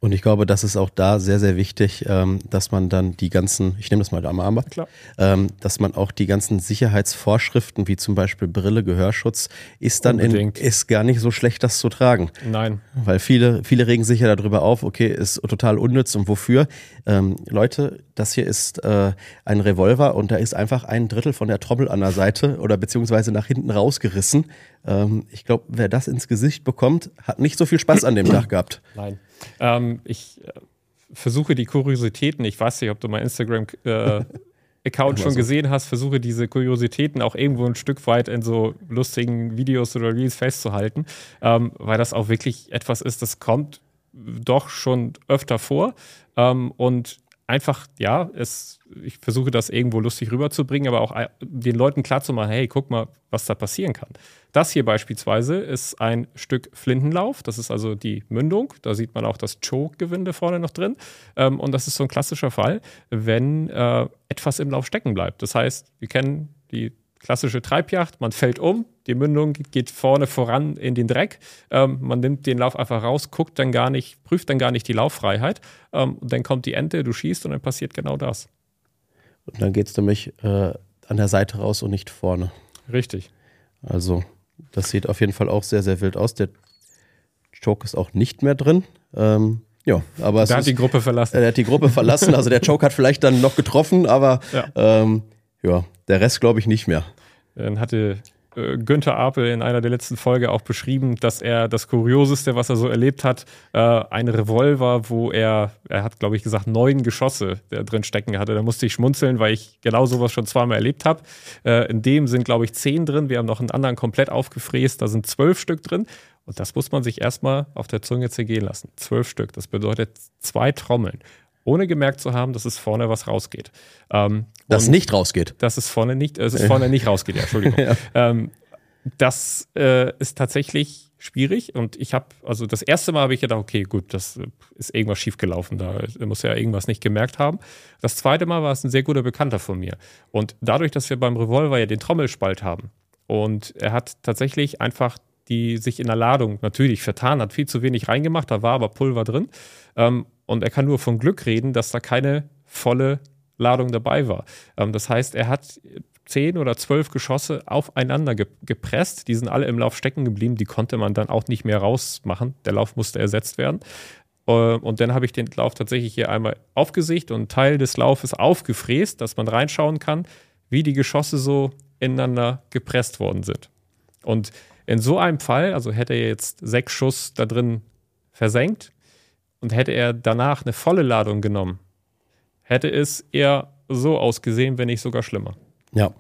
Und ich glaube, das ist auch da sehr, sehr wichtig, ähm, dass man dann die ganzen, ich nehme das mal da am Armband, ähm, dass man auch die ganzen Sicherheitsvorschriften, wie zum Beispiel Brille, Gehörschutz, ist dann in, ist gar nicht so schlecht, das zu tragen. Nein. Weil viele, viele regen sich ja darüber auf, okay, ist total unnütz und wofür. Ähm, Leute, das hier ist äh, ein Revolver und da ist einfach ein Drittel von der Trommel an der Seite oder beziehungsweise nach hinten rausgerissen. Ähm, ich glaube, wer das ins Gesicht bekommt, hat nicht so viel Spaß an dem Tag gehabt. Nein. Ähm, ich äh, versuche die Kuriositäten, ich weiß nicht, ob du mein Instagram äh, Account schon so. gesehen hast, versuche diese Kuriositäten auch irgendwo ein Stück weit in so lustigen Videos oder Reels festzuhalten, ähm, weil das auch wirklich etwas ist, das kommt doch schon öfter vor ähm, und einfach, ja, es, ich versuche das irgendwo lustig rüberzubringen, aber auch äh, den Leuten klarzumachen, hey, guck mal, was da passieren kann. Das hier beispielsweise ist ein Stück Flintenlauf, das ist also die Mündung, da sieht man auch das Choke-Gewinde vorne noch drin ähm, und das ist so ein klassischer Fall, wenn äh, etwas im Lauf stecken bleibt. Das heißt, wir kennen die klassische Treibjacht, man fällt um, die Mündung geht vorne voran in den Dreck, ähm, man nimmt den Lauf einfach raus, guckt dann gar nicht, prüft dann gar nicht die Lauffreiheit ähm, und dann kommt die Ente, du schießt und dann passiert genau das. Und dann geht es nämlich äh, an der Seite raus und nicht vorne. Richtig. Also, das sieht auf jeden Fall auch sehr, sehr wild aus. Der Choke ist auch nicht mehr drin. Ähm, ja, aber der hat ist, die Gruppe verlassen. Er hat die Gruppe verlassen. Also der Choke hat vielleicht dann noch getroffen, aber ja, ähm, ja der Rest glaube ich nicht mehr. Dann hatte äh, Günther Apel in einer der letzten Folge auch beschrieben, dass er das Kurioseste, was er so erlebt hat, äh, ein Revolver, wo er, er hat, glaube ich, gesagt, neun Geschosse drin stecken hatte. Da musste ich schmunzeln, weil ich genau sowas schon zweimal erlebt habe. Äh, in dem sind, glaube ich, zehn drin. Wir haben noch einen anderen komplett aufgefräst. Da sind zwölf Stück drin. Und das muss man sich erstmal auf der Zunge zergehen lassen. Zwölf Stück. Das bedeutet zwei Trommeln ohne gemerkt zu haben, dass es vorne was rausgeht. Ähm, dass nicht rausgeht. Dass es vorne nicht, äh, es ist vorne nicht rausgeht, ja, Entschuldigung. ja. Ähm, das äh, ist tatsächlich schwierig und ich habe, also das erste Mal habe ich gedacht, okay, gut, das ist irgendwas schiefgelaufen, da muss ja irgendwas nicht gemerkt haben. Das zweite Mal war es ein sehr guter Bekannter von mir und dadurch, dass wir beim Revolver ja den Trommelspalt haben und er hat tatsächlich einfach die sich in der Ladung natürlich vertan hat, viel zu wenig reingemacht, da war aber Pulver drin ähm, und er kann nur von Glück reden, dass da keine volle Ladung dabei war. Ähm, das heißt, er hat zehn oder zwölf Geschosse aufeinander ge gepresst. Die sind alle im Lauf stecken geblieben. Die konnte man dann auch nicht mehr rausmachen. Der Lauf musste ersetzt werden. und dann habe ich den Lauf tatsächlich hier einmal aufgesicht und Teil des Laufes aufgefräst, dass man reinschauen kann, wie die Geschosse so ineinander gepresst worden sind. Und in so einem Fall, also hätte er jetzt sechs Schuss da drin versenkt und hätte er danach eine volle Ladung genommen, hätte es eher so ausgesehen, wenn nicht sogar schlimmer. Ja,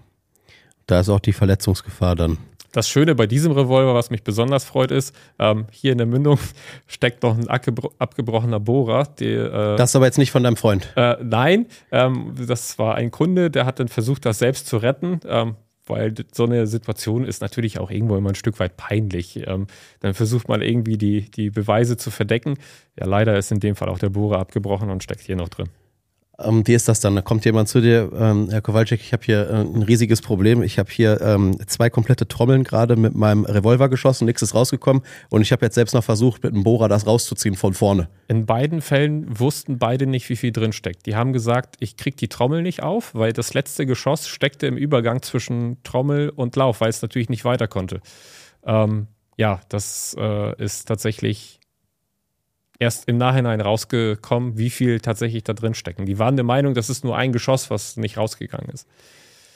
da ist auch die Verletzungsgefahr dann. Das Schöne bei diesem Revolver, was mich besonders freut, ist, ähm, hier in der Mündung steckt noch ein abgebrochener Bohrer. Die, äh, das ist aber jetzt nicht von deinem Freund. Äh, nein, ähm, das war ein Kunde, der hat dann versucht, das selbst zu retten. Ähm, weil so eine Situation ist natürlich auch irgendwo immer ein Stück weit peinlich. Ähm, dann versucht man irgendwie die, die Beweise zu verdecken. Ja, leider ist in dem Fall auch der Bohrer abgebrochen und steckt hier noch drin. Ähm, wie ist das dann? Da kommt jemand zu dir, ähm, Herr Kowalczyk, ich habe hier äh, ein riesiges Problem. Ich habe hier ähm, zwei komplette Trommeln gerade mit meinem Revolver geschossen, nichts ist rausgekommen und ich habe jetzt selbst noch versucht, mit einem Bohrer das rauszuziehen von vorne. In beiden Fällen wussten beide nicht, wie viel drin steckt. Die haben gesagt, ich kriege die Trommel nicht auf, weil das letzte Geschoss steckte im Übergang zwischen Trommel und Lauf, weil es natürlich nicht weiter konnte. Ähm, ja, das äh, ist tatsächlich erst im Nachhinein rausgekommen, wie viel tatsächlich da drin stecken. Die waren der Meinung, das ist nur ein Geschoss, was nicht rausgegangen ist.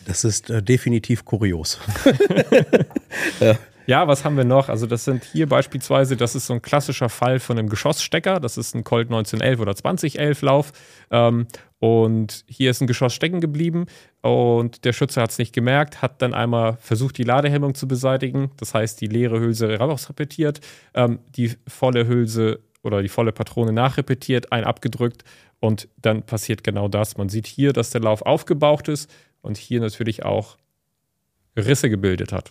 Das ist äh, definitiv kurios. ja. ja. was haben wir noch? Also, das sind hier beispielsweise, das ist so ein klassischer Fall von einem Geschossstecker. Das ist ein Colt 1911 oder 2011 Lauf. Ähm, und hier ist ein Geschoss stecken geblieben und der Schütze hat es nicht gemerkt, hat dann einmal versucht, die Ladehemmung zu beseitigen. Das heißt, die leere Hülse rausrepetiert, ähm, die volle Hülse oder die volle Patrone nachrepetiert, ein abgedrückt und dann passiert genau das. Man sieht hier, dass der Lauf aufgebaucht ist und hier natürlich auch Risse gebildet hat.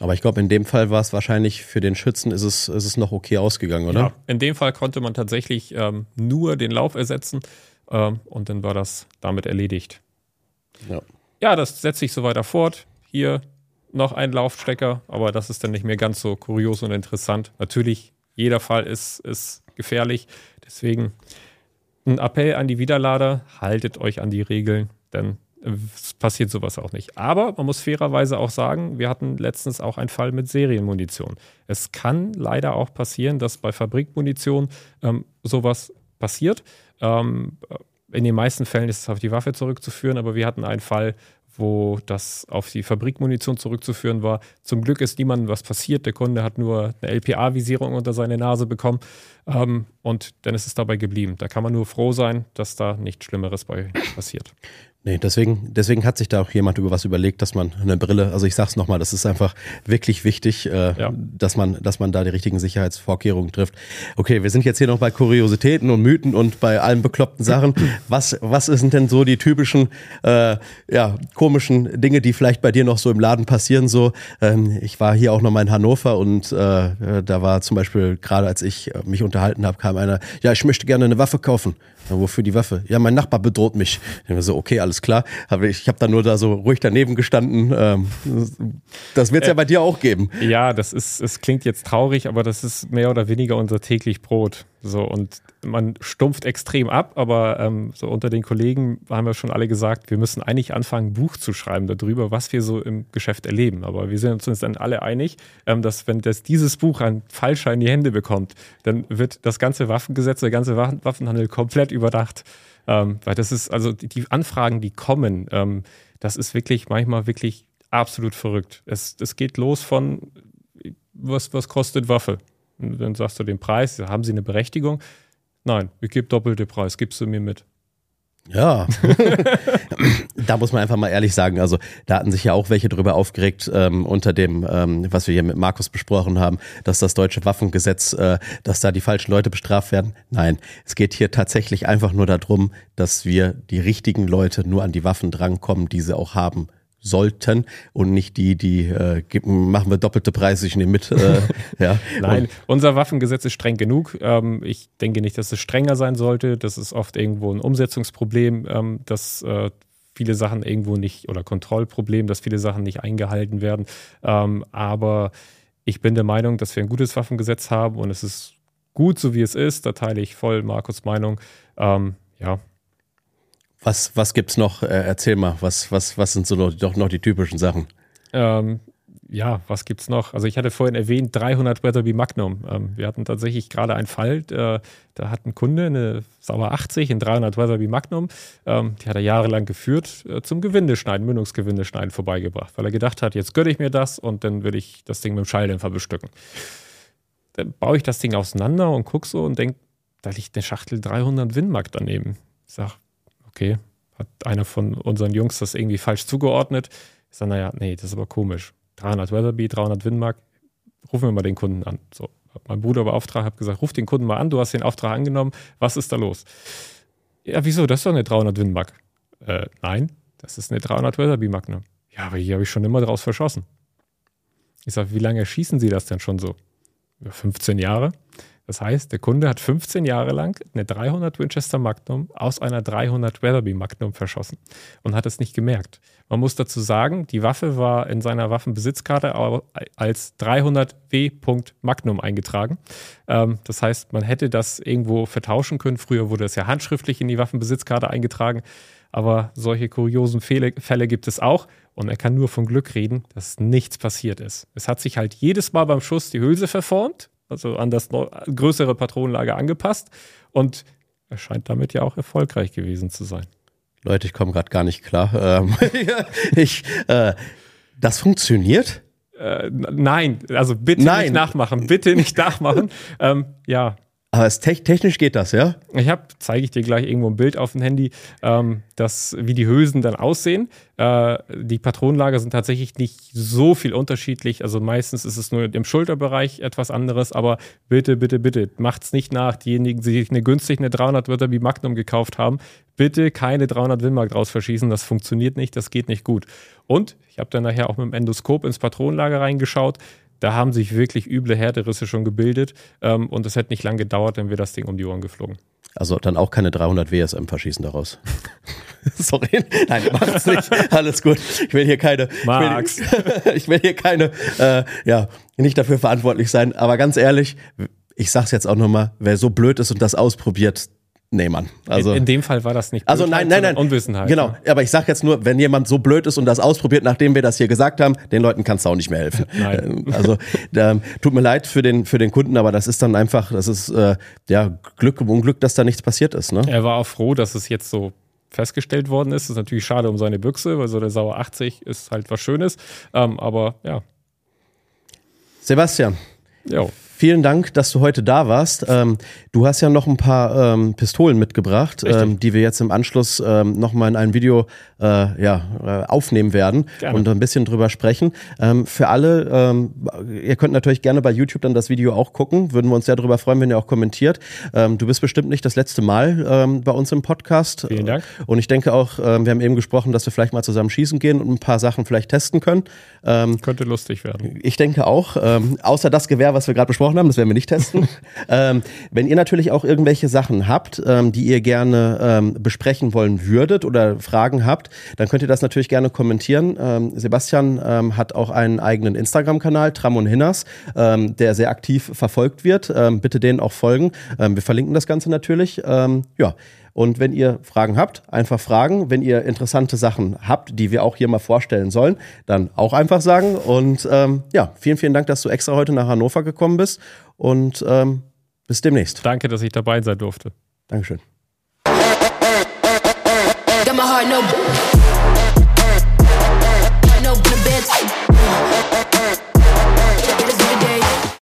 Aber ich glaube, in dem Fall war es wahrscheinlich für den Schützen ist es, ist es noch okay ausgegangen, oder? Ja, in dem Fall konnte man tatsächlich ähm, nur den Lauf ersetzen ähm, und dann war das damit erledigt. Ja. ja, das setzt sich so weiter fort. Hier noch ein Laufstecker, aber das ist dann nicht mehr ganz so kurios und interessant. Natürlich jeder Fall ist, ist gefährlich. Deswegen ein Appell an die Widerlader, haltet euch an die Regeln, denn es passiert sowas auch nicht. Aber man muss fairerweise auch sagen, wir hatten letztens auch einen Fall mit Serienmunition. Es kann leider auch passieren, dass bei Fabrikmunition ähm, sowas passiert. Ähm, in den meisten Fällen ist es auf die Waffe zurückzuführen, aber wir hatten einen Fall, wo das auf die Fabrikmunition zurückzuführen war. Zum Glück ist niemandem was passiert. Der Kunde hat nur eine LPA-Visierung unter seine Nase bekommen ähm, und dann ist es dabei geblieben. Da kann man nur froh sein, dass da nichts Schlimmeres bei passiert. Nee, deswegen, deswegen hat sich da auch jemand über was überlegt, dass man eine Brille, also ich sag's nochmal, das ist einfach wirklich wichtig, äh, ja. dass man, dass man da die richtigen Sicherheitsvorkehrungen trifft. Okay, wir sind jetzt hier noch bei Kuriositäten und Mythen und bei allen bekloppten Sachen. Was, was sind denn so die typischen, äh, ja, komischen Dinge, die vielleicht bei dir noch so im Laden passieren? So, ähm, ich war hier auch nochmal in Hannover und äh, da war zum Beispiel gerade, als ich mich unterhalten habe, kam einer, ja, ich möchte gerne eine Waffe kaufen. Wofür die Waffe? Ja, mein Nachbar bedroht mich. Ich so, okay, alles klar. Ich habe da nur da so ruhig daneben gestanden. Ähm, das wird es ja bei dir auch geben. Ja, das ist, es klingt jetzt traurig, aber das ist mehr oder weniger unser täglich Brot. So, und man stumpft extrem ab, aber ähm, so unter den Kollegen haben wir schon alle gesagt, wir müssen eigentlich anfangen, ein Buch zu schreiben darüber, was wir so im Geschäft erleben. Aber wir sind uns dann alle einig, ähm, dass wenn das dieses Buch ein Falscher in die Hände bekommt, dann wird das ganze Waffengesetz, der ganze Waffenhandel komplett überdacht. Ähm, weil das ist, also die, Anfragen, die kommen, ähm, das ist wirklich manchmal wirklich absolut verrückt. Es, es geht los von, was, was kostet Waffe? Und dann sagst du den Preis, haben sie eine Berechtigung? Nein, ich gebe doppelte Preis, gibst du mir mit. Ja, da muss man einfach mal ehrlich sagen, also da hatten sich ja auch welche drüber aufgeregt ähm, unter dem, ähm, was wir hier mit Markus besprochen haben, dass das deutsche Waffengesetz, äh, dass da die falschen Leute bestraft werden. Nein, es geht hier tatsächlich einfach nur darum, dass wir die richtigen Leute nur an die Waffen drankommen, die sie auch haben sollten und nicht die, die äh, machen wir doppelte Preise, ich nehme mit. Äh, ja. Nein, unser Waffengesetz ist streng genug. Ähm, ich denke nicht, dass es strenger sein sollte. Das ist oft irgendwo ein Umsetzungsproblem, ähm, dass äh, viele Sachen irgendwo nicht oder Kontrollproblem, dass viele Sachen nicht eingehalten werden. Ähm, aber ich bin der Meinung, dass wir ein gutes Waffengesetz haben und es ist gut, so wie es ist. Da teile ich voll Markus Meinung. Ähm, ja, was, was gibt's noch? Äh, erzähl mal, was, was, was sind so doch noch die typischen Sachen? Ähm, ja, was gibt's noch? Also ich hatte vorhin erwähnt, 300 Weatherby Magnum. Ähm, wir hatten tatsächlich gerade einen Fall, äh, da hat ein Kunde eine Sauer 80 in 300 Weatherby Magnum, ähm, die hat er jahrelang geführt, äh, zum Gewindeschneiden, Mündungsgewindeschneiden vorbeigebracht, weil er gedacht hat, jetzt gönne ich mir das und dann würde ich das Ding mit dem Schalldämpfer bestücken. Dann baue ich das Ding auseinander und gucke so und denke, da liegt eine Schachtel 300 Winmark daneben. Ich sage, okay, hat einer von unseren Jungs das irgendwie falsch zugeordnet? Ich sage, naja, nee, das ist aber komisch 300 Weatherby, 300 Windmark, rufen wir mal den Kunden an. So, hab mein Bruder beauftragt, habe gesagt, ruf den Kunden mal an, du hast den Auftrag angenommen, was ist da los? Ja, wieso, das ist doch eine 300 Windmark. Äh, nein, das ist eine 300 Weatherby Magnum. Ja, aber hier habe ich schon immer draus verschossen. Ich sage, wie lange schießen Sie das denn schon so? 15 Jahre. Das heißt, der Kunde hat 15 Jahre lang eine 300 Winchester Magnum aus einer 300 Weatherby Magnum verschossen und hat es nicht gemerkt. Man muss dazu sagen, die Waffe war in seiner Waffenbesitzkarte als 300 W. Magnum eingetragen. Ähm, das heißt, man hätte das irgendwo vertauschen können. Früher wurde es ja handschriftlich in die Waffenbesitzkarte eingetragen. Aber solche kuriosen Fälle gibt es auch. Und er kann nur von Glück reden, dass nichts passiert ist. Es hat sich halt jedes Mal beim Schuss die Hülse verformt also an das größere Patronenlager angepasst und er scheint damit ja auch erfolgreich gewesen zu sein. Leute, ich komme gerade gar nicht klar. Ähm, ich, äh, das funktioniert? Äh, nein, also bitte nein. nicht nachmachen, bitte nicht nachmachen. ähm, ja, aber te technisch geht das, ja? Ich habe, zeige ich dir gleich irgendwo ein Bild auf dem Handy, ähm, das, wie die Hülsen dann aussehen. Äh, die Patronenlager sind tatsächlich nicht so viel unterschiedlich. Also meistens ist es nur im Schulterbereich etwas anderes. Aber bitte, bitte, bitte, macht's nicht nach. Diejenigen, die sich eine günstig eine 300 Wörter wie Magnum gekauft haben, bitte keine 300 Windmark draus verschießen. Das funktioniert nicht, das geht nicht gut. Und ich habe dann nachher auch mit dem Endoskop ins Patronenlager reingeschaut. Da haben sich wirklich üble Härterisse schon gebildet ähm, und es hätte nicht lange gedauert, wenn wir das Ding um die Ohren geflogen. Also dann auch keine 300 WSM verschießen daraus. Sorry, nein, macht's nicht. Alles gut. Ich will hier keine. Max. Ich will, ich will hier keine, äh, ja, nicht dafür verantwortlich sein. Aber ganz ehrlich, ich sag's jetzt auch nochmal, wer so blöd ist und das ausprobiert, Nee, Mann. Also, in, in, dem Fall war das nicht Also nein, nein, nein. Unwissenheit. Genau. Ne? Aber ich sag jetzt nur, wenn jemand so blöd ist und das ausprobiert, nachdem wir das hier gesagt haben, den Leuten kannst du auch nicht mehr helfen. Nein. Ähm, also ähm, tut mir leid für den, für den Kunden, aber das ist dann einfach, das ist äh, ja Glück im Unglück, dass da nichts passiert ist. Ne? Er war auch froh, dass es jetzt so festgestellt worden ist. Das ist natürlich schade um seine Büchse, weil so der Sauer 80 ist halt was Schönes. Ähm, aber ja. Sebastian. Jo. Vielen Dank, dass du heute da warst. Ähm, du hast ja noch ein paar ähm, Pistolen mitgebracht, ähm, die wir jetzt im Anschluss ähm, nochmal in einem Video äh, ja, äh, aufnehmen werden gerne. und ein bisschen drüber sprechen. Ähm, für alle, ähm, ihr könnt natürlich gerne bei YouTube dann das Video auch gucken. Würden wir uns sehr darüber freuen, wenn ihr auch kommentiert. Ähm, du bist bestimmt nicht das letzte Mal bei uns im Podcast. Vielen Dank. Und ich denke auch, wir haben eben gesprochen, dass wir vielleicht mal zusammen schießen gehen und ein paar Sachen vielleicht testen können. Könnte lustig werden. Ich denke auch. Außer das Gewehr, was wir gerade besprochen haben, das werden wir nicht testen. ähm, wenn ihr natürlich auch irgendwelche Sachen habt, ähm, die ihr gerne ähm, besprechen wollen würdet oder Fragen habt, dann könnt ihr das natürlich gerne kommentieren. Ähm, Sebastian ähm, hat auch einen eigenen Instagram-Kanal, Tramon Hinners, ähm, der sehr aktiv verfolgt wird. Bitte denen auch folgen. Wir verlinken das Ganze natürlich. Ja. Und wenn ihr Fragen habt, einfach fragen. Wenn ihr interessante Sachen habt, die wir auch hier mal vorstellen sollen, dann auch einfach sagen. Und ähm, ja, vielen, vielen Dank, dass du extra heute nach Hannover gekommen bist. Und ähm, bis demnächst. Danke, dass ich dabei sein durfte. Dankeschön.